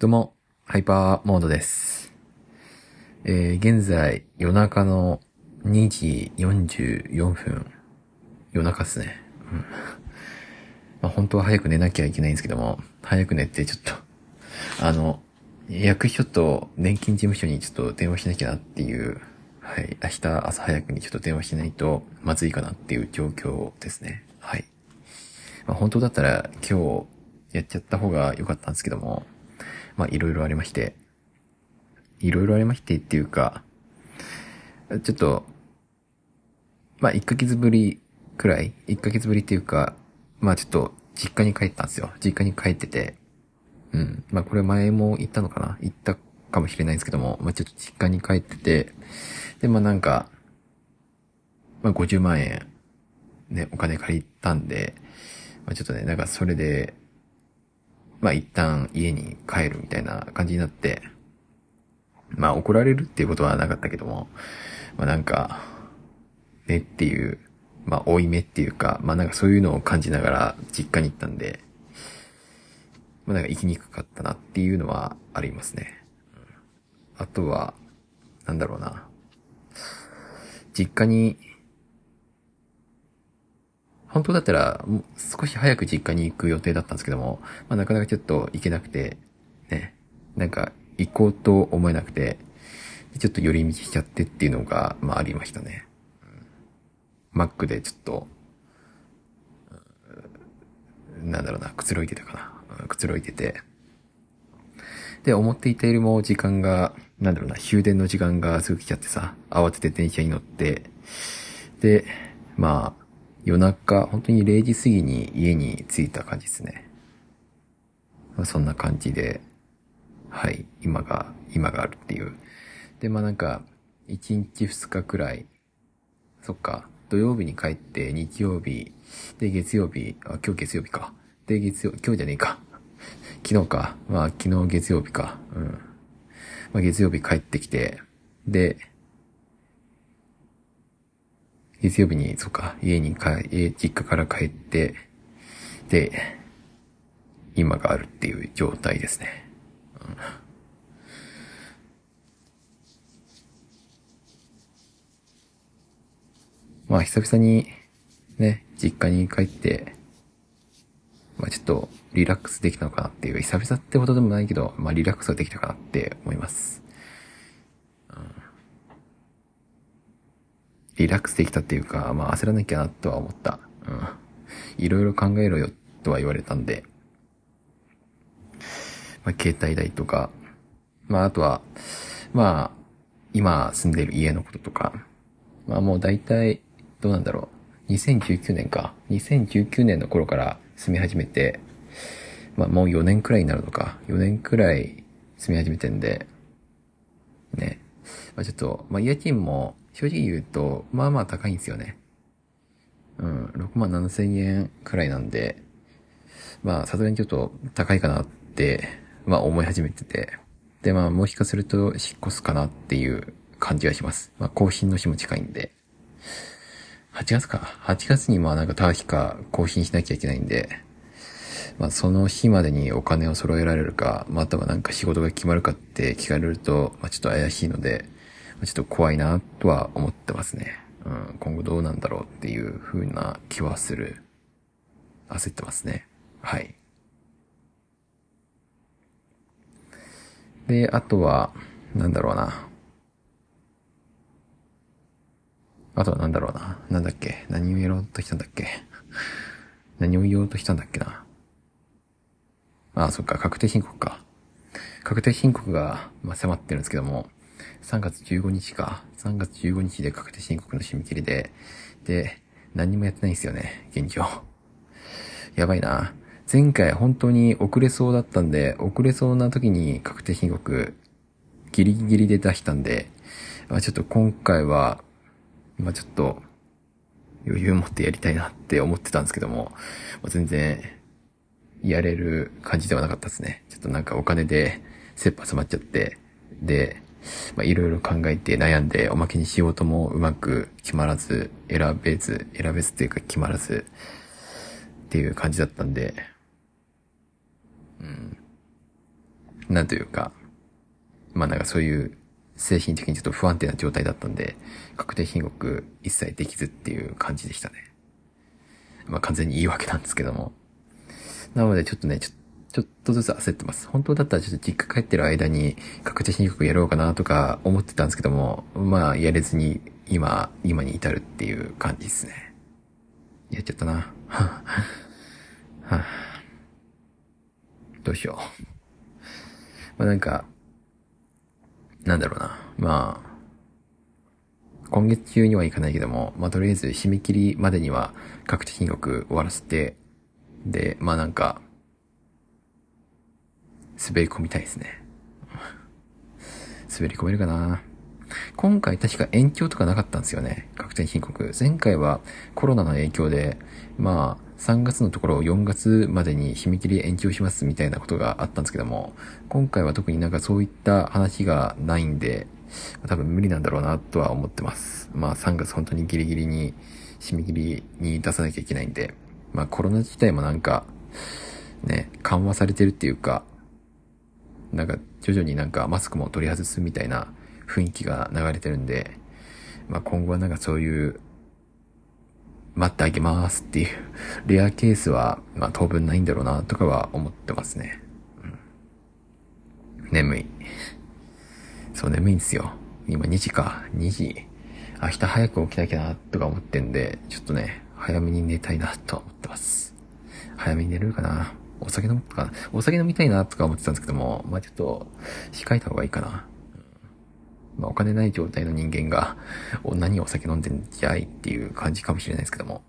どうも、ハイパーモードです。えー、現在、夜中の2時44分。夜中っすね。うん。まあ、本当は早く寝なきゃいけないんですけども、早く寝てちょっと、あの、役所と年金事務所にちょっと電話しなきゃなっていう、はい、明日朝早くにちょっと電話しないとまずいかなっていう状況ですね。はい。まあ、本当だったら今日やっちゃった方が良かったんですけども、まあいろいろありまして、いろいろありましてっていうか、ちょっと、まあ1ヶ月ぶりくらい、1ヶ月ぶりっていうか、まあちょっと実家に帰ったんですよ。実家に帰ってて、うん。まあこれ前も言ったのかな？言ったかもしれないんですけども、まあちょっと実家に帰ってて、で、まあなんか、まあ50万円、ね、お金借りたんで、まあちょっとね、なんかそれで、まあ一旦家に帰るみたいな感じになって、まあ怒られるっていうことはなかったけども、まあなんか、ねっていう、まあ追い目っていうか、まあなんかそういうのを感じながら実家に行ったんで、まあなんか行きにくかったなっていうのはありますね。あとは、なんだろうな。実家に、本当だったら、少し早く実家に行く予定だったんですけども、まあなかなかちょっと行けなくて、ね、なんか行こうと思えなくて、ちょっと寄り道しちゃってっていうのが、まあありましたね。マックでちょっと、なんだろうな、くつろいでたかな。くつろいでて。で、思っていたよりも時間が、なんだろうな、終電の時間がすぐ来ちゃってさ、慌てて電車に乗って、で、まあ、夜中、本当に0時過ぎに家に着いた感じですね。まあ、そんな感じで、はい、今が、今があるっていう。で、まあなんか、1日2日くらい、そっか、土曜日に帰って、日曜日、で、月曜日、あ、今日月曜日か。で、月曜、今日じゃねえか。昨日か。まあ、昨日月曜日か。うん。まあ、月曜日帰ってきて、で、月曜日に、そっか、家に帰、家、実家から帰って、で、今があるっていう状態ですね。うんまあ、久々に、ね、実家に帰って、まあちょっとリラックスできたのかなっていう、久々ってほどでもないけど、まあリラックスはできたかなって思います。うんリラックスできたっていうか、まあ焦らなきゃなとは思った。うん。いろいろ考えろよとは言われたんで、まあ携帯代とか、まああとは、まあ、今住んでる家のこととか、まあもう大体、どうなんだろう。2019年か。2019年の頃から住み始めて、まあもう4年くらいになるのか。4年くらい住み始めてんで、ね。まあちょっと、まあ家賃も正直言うと、まあまあ高いんですよね。うん、6万7千円くらいなんで、まあさすがにちょっと高いかなって、まあ思い始めてて。で、まあもしかすると引っ越すかなっていう感じがします。まあ更新の日も近いんで。8月か。8月にまあなんか確か更新しなきゃいけないんで、まあその日までにお金を揃えられるか、またはなんか仕事が決まるかって聞かれると、まあちょっと怪しいので、ちょっと怖いなとは思ってますね。うん、今後どうなんだろうっていう風な気はする。焦ってますね。はい。で、あとは、なんだろうな。あとはなんだろうな。なんだっけ何をやろうとしたんだっけ何を言おうとしたんだっけな。ああ、そっか、確定申告か。確定申告が、まあ、迫ってるんですけども、3月15日か。3月15日で確定申告の締め切りで、で、何もやってないんですよね、現状。やばいな。前回本当に遅れそうだったんで、遅れそうな時に確定申告、ギリギリで出したんで、まあ、ちょっと今回は、まあちょっと、余裕を持ってやりたいなって思ってたんですけども、まあ、全然、やれる感じではなかったですね。ちょっとなんかお金で、切羽詰まっちゃって、で、まあいろいろ考えて悩んで、おまけに仕事もうまく決まらず、選べず、選べずっていうか決まらず、っていう感じだったんで、うん。なんというか、まあなんかそういう精神的にちょっと不安定な状態だったんで、確定申告一切できずっていう感じでしたね。まあ完全に言い訳なんですけども。なのでちょっとね、ちょちょっとずつ焦ってます。本当だったらちょっと実家帰ってる間に確定申告やろうかなとか思ってたんですけども、まあやれずに今、今に至るっていう感じですね。やっちゃったな。はあ、どうしよう。まあなんか、なんだろうな。まあ、今月中にはいかないけども、まあとりあえず締め切りまでには確定申告終わらせて、で、まあなんか、滑り込みたいですね。滑り込めるかな今回確か延長とかなかったんですよね。確定申告。前回はコロナの影響で、まあ、3月のところを4月までに締め切り延長しますみたいなことがあったんですけども、今回は特になんかそういった話がないんで、多分無理なんだろうなとは思ってます。まあ3月本当にギリギリに締め切りに出さなきゃいけないんで、まあコロナ自体もなんか、ね、緩和されてるっていうか、なんか徐々になんかマスクも取り外すみたいな雰囲気が流れてるんで、まあ今後はなんかそういう待ってあげますっていう、レアケースは、まあ当分ないんだろうな、とかは思ってますね。うん、眠い。そう、眠いんですよ。今2時か。2時。明日早く起きなきゃな、とか思ってんで、ちょっとね、早めに寝たいな、と思ってます。早めに寝れるかな。お酒飲むとか。お酒飲みたいな、とか思ってたんですけども、まあちょっと、控えた方がいいかな。まあ、お金ない状態の人間が、何お酒飲んでんじゃいっていう感じかもしれないですけども。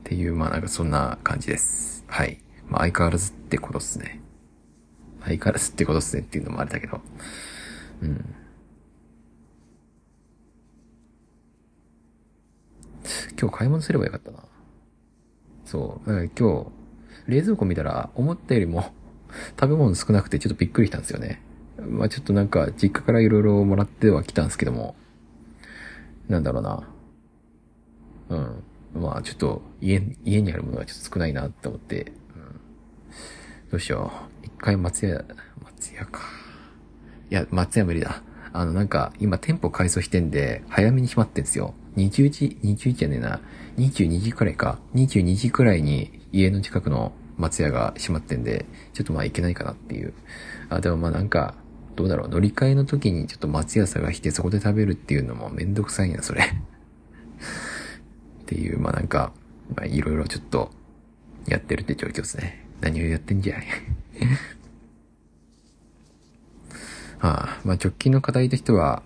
っていう、まあなんかそんな感じです。はい。まあ相変わらずってことっすね。相変わらずってことっすねっていうのもあれだけど。うん。今日買い物すればよかったな。そう。だから今日、冷蔵庫見たら思ったよりも 食べ物少なくてちょっとびっくりしたんですよね。まあちょっとなんか、実家から色々もらってはきたんですけども、なんだろうな。うん。まあちょっと、家、家にあるものがちょっと少ないなって思って、うん。どうしよう。一回松屋、松屋か。いや、松屋無理だ。あの、なんか、今店舗改装してんで、早めに閉まってんですよ。20時、20時じゃねえな。22時くらいか。22時くらいに家の近くの松屋が閉まってんで、ちょっとまあ行けないかなっていう。あ、でもまあなんか、どうだろう、乗り換えの時にちょっと松屋探してそこで食べるっていうのもめんどくさいな、それっていう、まあなんか、まあいろいろちょっと、やってるって状況ですね。何をやってんじゃい？はあ、まあ直近の課題としては、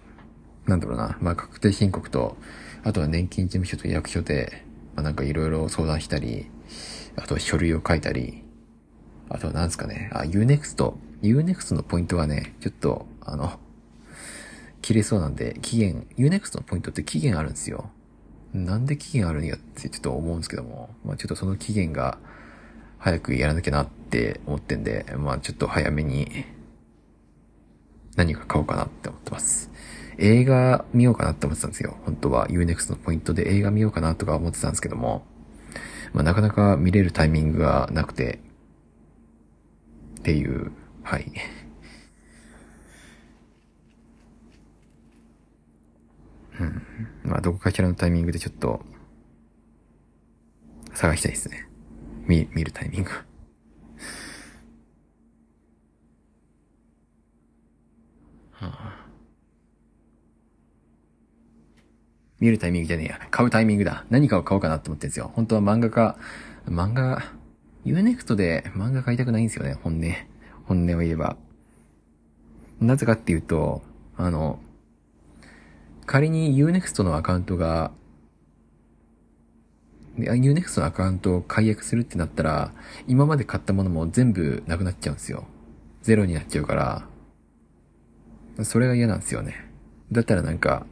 なんだろうな、まあ確定申告と、あとは年金事務所と役所で、まあなんかいろいろ相談したり、あとは書類を書いたり、あとは何ですかね、あ、Unext Unext のポイントはね、ちょっと、あの、切れそうなんで、期限、Unext のポイントって期限あるんですよ。なんで期限あるんやってちょっと思うんですけども、まあちょっとその期限が早くやらなきゃなって思ってんで、まあちょっと早めに何か買おうかなって思ってます。映画見ようかなって思ってたんですよ。本当は Unext のポイントで映画見ようかなとか思ってたんですけども、まあなかなか見れるタイミングがなくて、っていうはい。うん。まあ、どこかしらのタイミングでちょっと、探したいですね。見、見るタイミング。見るタイミングじゃねえや。買うタイミングだ。何かを買おうかなって思ってるんですよ。本当は漫画か、漫画、ユーネクトで漫画買いたくないんですよね、本音。本音を言えば。なぜかっていうと、あの、仮に Unext のアカウントが、Unext のアカウントを解約するってなったら、今まで買ったものも全部なくなっちゃうんですよ。ゼロになっちゃうから、それが嫌なんですよね。だったらなんか、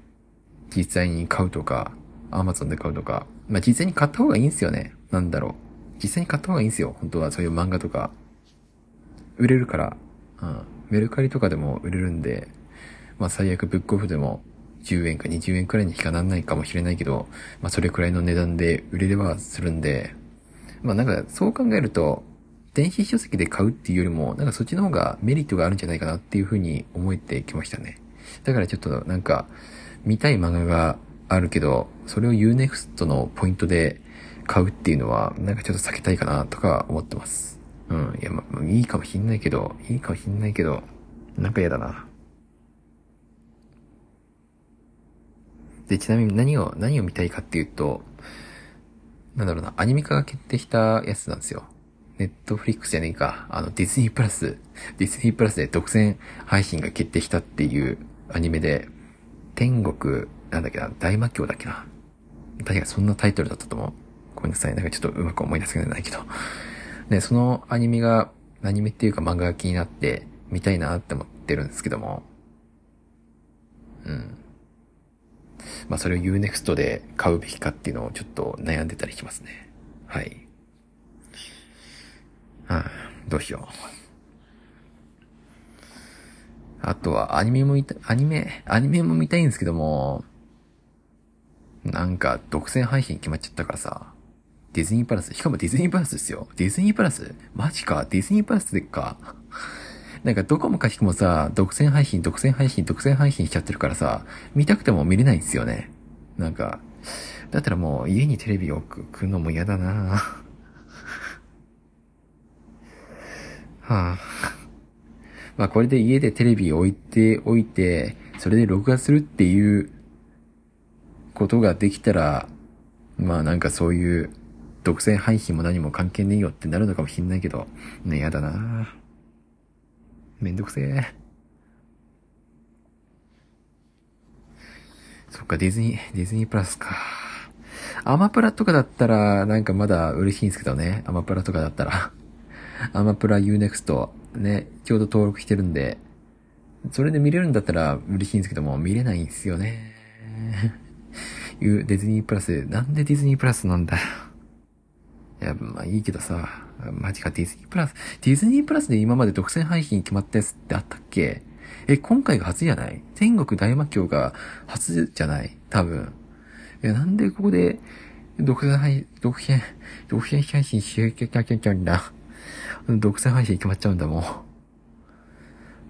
実際に買うとか、Amazon で買うとか、まあ実際に買った方がいいんすよね。なんだろう。実際に買った方がいいんですよ。本当はそういう漫画とか。売れるから、うん。メルカリとかでも売れるんで、まあ最悪ブックオフでも10円か20円くらいにしかなんないかもしれないけど、まあそれくらいの値段で売れればするんで、まあなんかそう考えると、電子書籍で買うっていうよりも、なんかそっちの方がメリットがあるんじゃないかなっていうふうに思えてきましたね。だからちょっとなんか、見たい漫画があるけど、それを Unext のポイントで買うっていうのは、なんかちょっと避けたいかなとか思ってます。うん。いや、ま、いいかもしんないけど、いいかもしんないけど、なんか嫌だな。で、ちなみに何を、何を見たいかっていうと、なんだろうな、アニメ化が決定したやつなんですよ。ネットフリックスじゃねえか。あの、ディズニープラス、ディズニープラスで独占配信が決定したっていうアニメで、天国、なんだっけな、大魔教だっけな。確かそんなタイトルだったと思う。ごめんなさい。なんかちょっとうまく思い出せないけど。で、そのアニメが、アニメっていうか漫画が気になって見たいなって思ってるんですけども。うん。まあそれを Unext で買うべきかっていうのをちょっと悩んでたりしますね。はい。はあ、どうしよう。あとは、アニメも見た、アニメ、アニメも見たいんですけども、なんか、独占配信決まっちゃったからさ、ディズニープラス、しかもディズニープラスですよ。ディズニープラス？マジか、ディズニープラスでか？なんかどこもかしくもさ、独占配信、独占配信、独占配信しちゃってるからさ、見たくても見れないんですよね。なんか、だったらもう家にテレビを置くのも嫌だなはあ。まあこれで家でテレビ置いておいて、それで録画するっていうことができたら、まあなんかそういう独占配信も何も関係ねえよってなるのかもしんないけど、ね、やだなめんどくせえ。そっか、ディズニー、ディズニープラスか。アマプラとかだったら、なんかまだ嬉しいんですけどね。アマプラとかだったら。アマプラ Unext ね、ちょうど登録してるんで、それで見れるんだったら嬉しいんですけども、見れないんですよね。いうディズニープラス、なんでディズニープラスなんだよ。いや、まあいいけどさ、マジかディズニープラス、ディズニープラスで今まで独占配信決まったやつってあったっけ？え、今回が初じゃない？天国大魔教が初じゃない？多分。え、なんでここで、独占配、独占、独占配信しなきゃいけないんだ？独占配信決まっちゃうんだもん。あ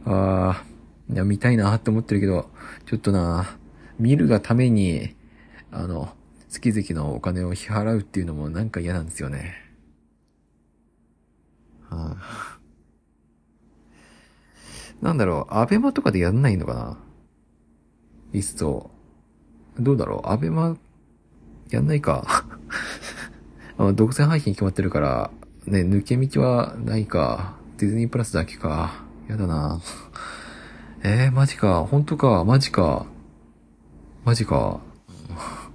あ、いや、見たいなって思ってるけど、ちょっとな、見るがために、あの、月々のお金を支払うっていうのもなんか嫌なんですよね。はあ、なんだろう、アベマとかでやんないのかな？いっそ。どうだろう、アベマ、やんないか。あ独占配信決まってるから、ね、抜け道はないか。ディズニープラスだけか。やだな。えー、マジか。本当か。マジか。マジか。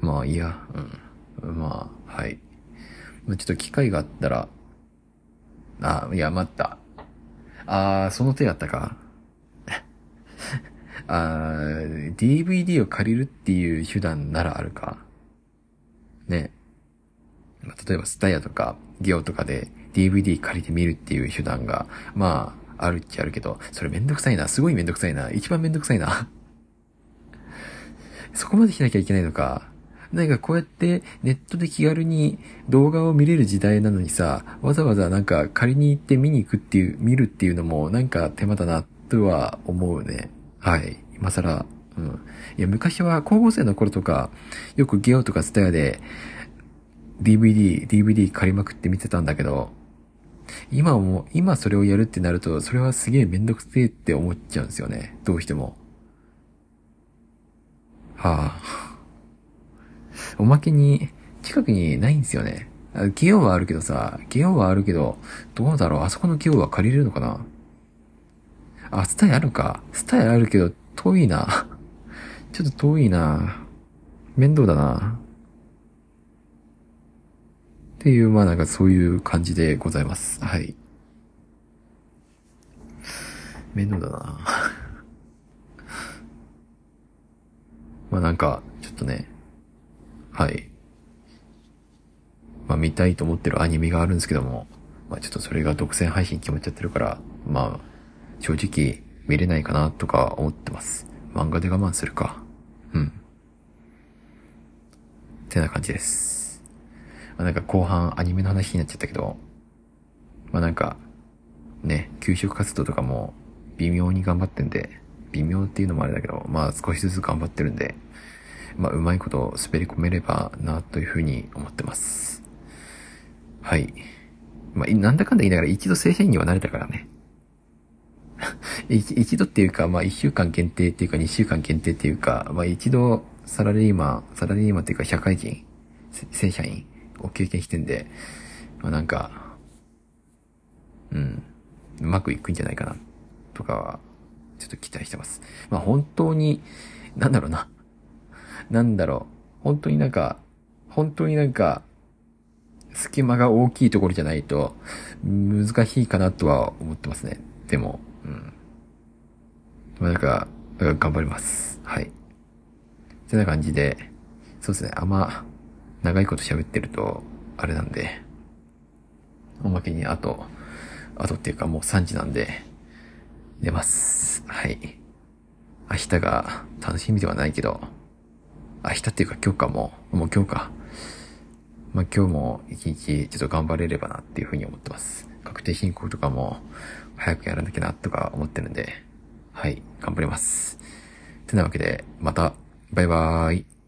まあ、いや、うん。まあ、はい。ちょっと機会があったら、あ、いや、待った。あー、その手やったか。あー、DVD を借りるっていう手段ならあるか。ね。ま、例えば、スタヤとか、ゲオとかで DVD 借りて見るっていう手段が、まあ、あるっちゃあるけど、それめんどくさいな。すごいめんどくさいな。一番めんどくさいな。そこまでしなきゃいけないのか。なんかこうやってネットで気軽に動画を見れる時代なのにさ、わざわざなんか借りに行って見に行くっていう、見るっていうのもなんか手間だなとは思うね。はい。今更。うん。いや、昔は高校生の頃とか、よくゲオとかスタヤで DVD、DVD 借りまくって見てたんだけど、今も、今それをやるってなると、それはすげえめんどくせえって思っちゃうんですよね。どうしても。はあ。おまけに、近くにないんですよね。ゲオはあるけどさ、ゲオはあるけど、どうだろうあそこのゲオは借りれるのかな？あ、スタイあるか。スタイあるけど、遠いな。ちょっと遠いな。面倒だな。っていう、まあなんかそういう感じでございます。はい。面倒だな。まあなんか、ちょっとね、はい。まあ見たいと思ってるアニメがあるんですけども、まあちょっとそれが独占配信決まっちゃってるから、まあ、正直見れないかなとか思ってます。漫画で我慢するか。うん。ってな感じです。あ、なんか後半アニメの話になっちゃったけど、まあなんか、ね、給食活動とかも微妙に頑張ってんで、微妙っていうのもあれだけど、まあ少しずつ頑張ってるんで、まあうまいこと滑り込めればなというふうに思ってます。はい。まあなんだかんだ言いながら一度正社員にはなれたからね。一度っていうか、まあ一週間限定っていうか二週間限定っていうか、まあ一度サラリーマン、サラリーマンっていうか社会人、正社員を経験してんで、まあなんか、うん、うまくいくんじゃないかな、とかは、ちょっと期待してます。まあ本当に、なんだろうな。なんだろう。本当になんか、本当になんか、隙間が大きいところじゃないと、難しいかなとは思ってますね。でも、うん。まあなんか、頑張ります。はい。てな感じで、そうですね、あんま、長いこと喋ってると、あれなんで、おまけにあと、あとっていうかもう3時なんで、寝ます。はい。明日が楽しみではないけど、明日っていうか今日かも、もう今日か。まあ、今日も一日ちょっと頑張れればなっていうふうに思ってます。確定申告とかも早くやらなきゃなとか思ってるんで、はい、頑張ります。てなわけで、また、バイバーイ。